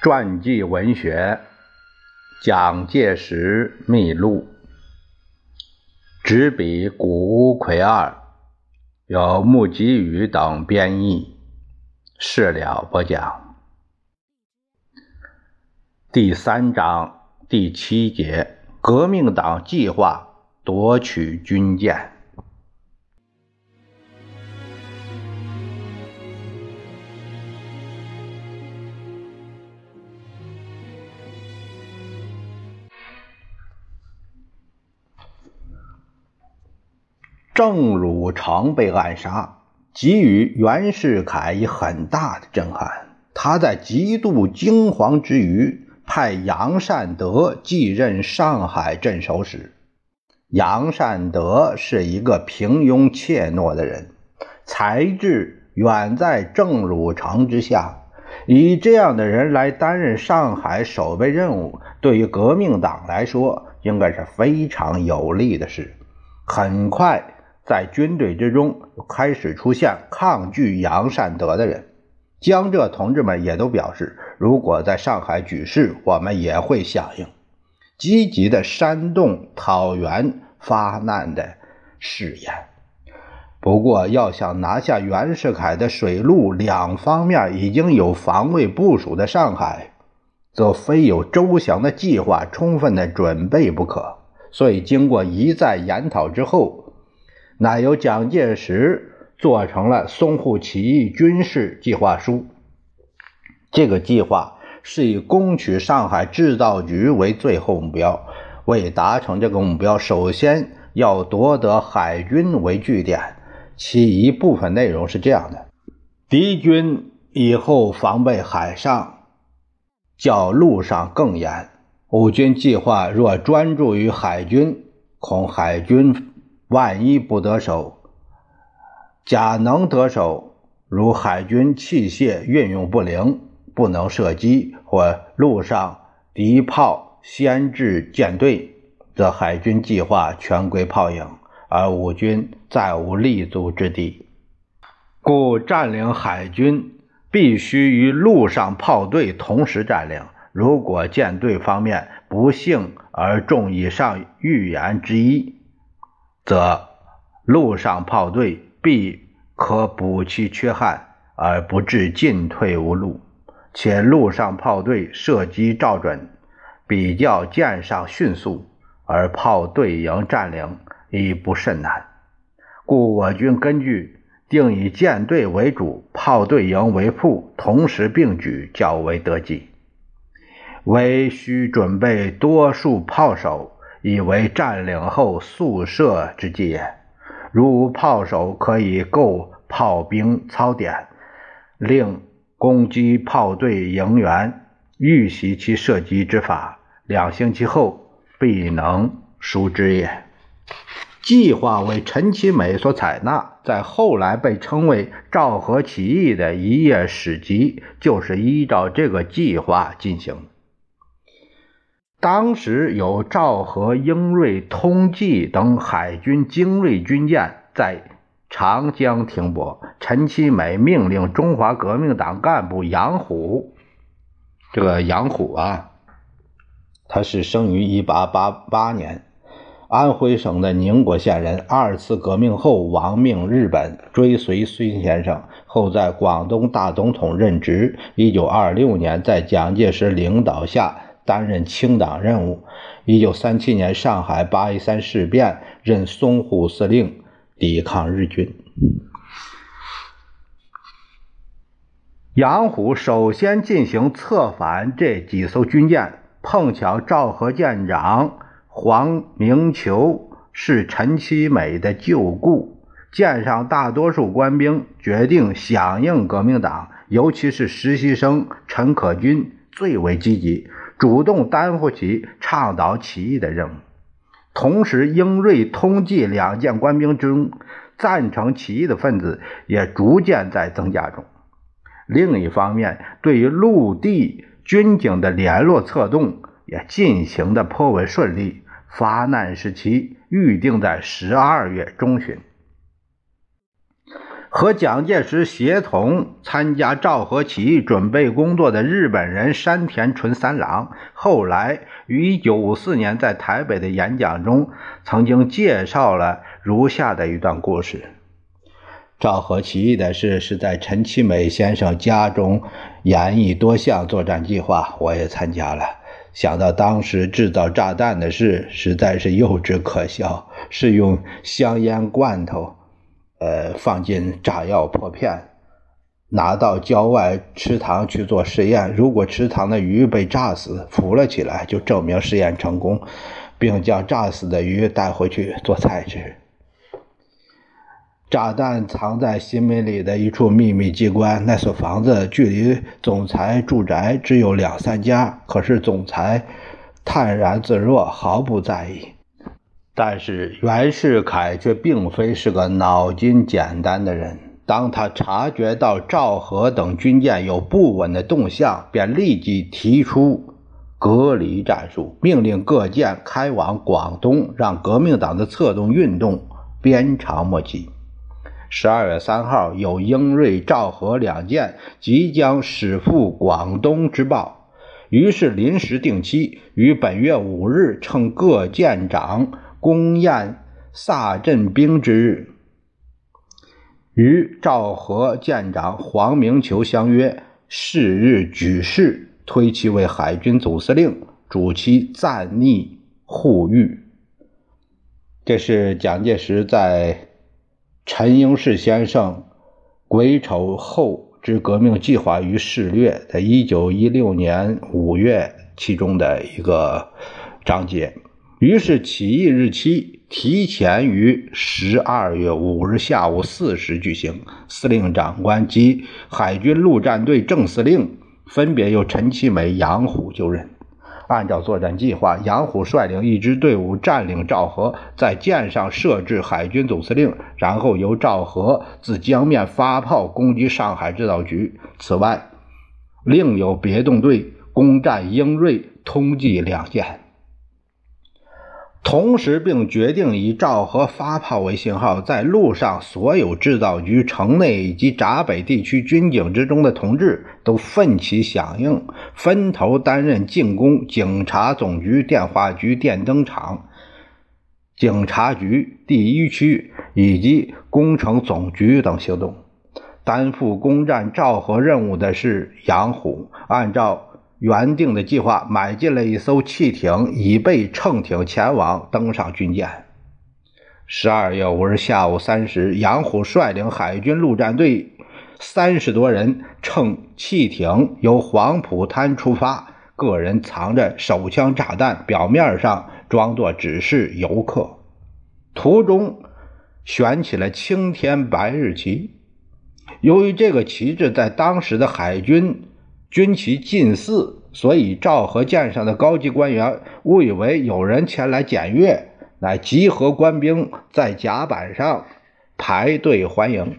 传记文学，蒋介石秘录，执笔古屋魁二，由穆吉宇等编译。事了不讲。第三章第七节：革命党计划夺取军舰。郑汝成被暗杀，给予袁世凯以很大的震撼。他在极度惊惶之余，派杨善德继任上海镇守使。杨善德是一个平庸怯懦的人，才智远在郑汝成之下。以这样的人来担任上海守备任务，对于革命党来说，应该是非常有利的事。很快。在军队之中开始出现抗拒杨善德的人，江浙同志们也都表示，如果在上海举事，我们也会响应，积极的煽动讨袁发难的誓言。不过，要想拿下袁世凯的水陆两方面已经有防卫部署的上海，则非有周详的计划、充分的准备不可。所以，经过一再研讨之后。乃由蒋介石做成了淞沪起义军事计划书。这个计划是以攻取上海制造局为最后目标。为达成这个目标，首先要夺得海军为据点。其一部分内容是这样的：敌军以后防备海上，较陆上更严。我军计划若专注于海军，恐海军。万一不得手，假能得手，如海军器械运用不灵，不能射击，或陆上敌炮先至舰队，则海军计划全归泡影，而我军再无立足之地。故占领海军必须与陆上炮队同时占领。如果舰队方面不幸而中以上预言之一，则陆上炮队必可补其缺憾，而不致进退无路；且陆上炮队射击照准，比较舰上迅速，而炮队营占领亦不甚难。故我军根据定以舰队为主，炮队营为副，同时并举，较为得计。为需准备多数炮手。以为占领后宿舍之计也。如炮手可以构炮兵操点，令攻击炮队营员，预习其射击之法，两星期后必能熟之也。计划为陈其美所采纳，在后来被称为赵和起义的一页史籍，就是依照这个计划进行。当时有赵和、英瑞、通济等海军精锐军舰在长江停泊。陈其美命令中华革命党干部杨虎，这个杨虎啊，他是生于一八八八年，安徽省的宁国县人。二次革命后亡命日本，追随孙先生，后在广东大总统任职。一九二六年，在蒋介石领导下。担任清党任务。一九三七年上海八一三事变，任淞沪司令，抵抗日军。杨虎首先进行策反这几艘军舰，碰巧赵和舰长黄明球是陈其美的旧故，舰上大多数官兵决定响应革命党，尤其是实习生陈可军最为积极。主动担负起倡导起义的任务，同时英瑞、通济两舰官兵中赞成起义的分子也逐渐在增加中。另一方面，对于陆地军警的联络策动也进行的颇为顺利。发难时期预定在十二月中旬。和蒋介石协同参加昭和起义准备工作的日本人山田纯三郎，后来于1954年在台北的演讲中，曾经介绍了如下的一段故事：昭和起义的事是在陈其美先生家中演绎多项作战计划，我也参加了。想到当时制造炸弹的事，实在是幼稚可笑，是用香烟罐头。呃，放进炸药破片，拿到郊外池塘去做实验。如果池塘的鱼被炸死，浮了起来，就证明实验成功，并将炸死的鱼带回去做菜吃。炸弹藏在新民里的一处秘密机关，那所房子距离总裁住宅只有两三家，可是总裁泰然自若，毫不在意。但是袁世凯却并非是个脑筋简单的人。当他察觉到赵和等军舰有不稳的动向，便立即提出隔离战术，命令各舰开往广东，让革命党的策动运动鞭长莫及。十二月三号，有英、瑞、赵、和两舰即将驶赴广东之报，于是临时定期，于本月五日，乘各舰长。公宴萨镇兵之日，与赵和舰长黄明求相约，是日举事，推其为海军总司令，主其暂逆护御。这是蒋介石在陈英士先生癸丑后之革命计划与事略在一九一六年五月其中的一个章节。于是起义日期提前于十二月五日下午四时举行。司令长官及海军陆战队正司令分别由陈其美、杨虎就任。按照作战计划，杨虎率领一支队伍占领赵河，在舰上设置海军总司令，然后由赵河自江面发炮攻击上海制造局。此外，另有别动队攻占英瑞、通济两舰。同时，并决定以赵和发炮为信号，在路上所有制造局、城内以及闸北地区军警之中的同志都奋起响应，分头担任进攻警察总局、电话局、电灯厂、警察局第一区以及工程总局等行动。担负攻占赵和任务的是杨虎，按照。原定的计划，买进了一艘汽艇，以备乘艇前往登上军舰。十二月五日下午三时，杨虎率领海军陆战队三十多人乘汽艇由黄浦滩出发，个人藏着手枪炸弹，表面上装作只是游客。途中悬起了青天白日旗。由于这个旗帜在当时的海军。军旗近似，所以赵和舰上的高级官员误以为有人前来检阅，乃集合官兵在甲板上排队欢迎。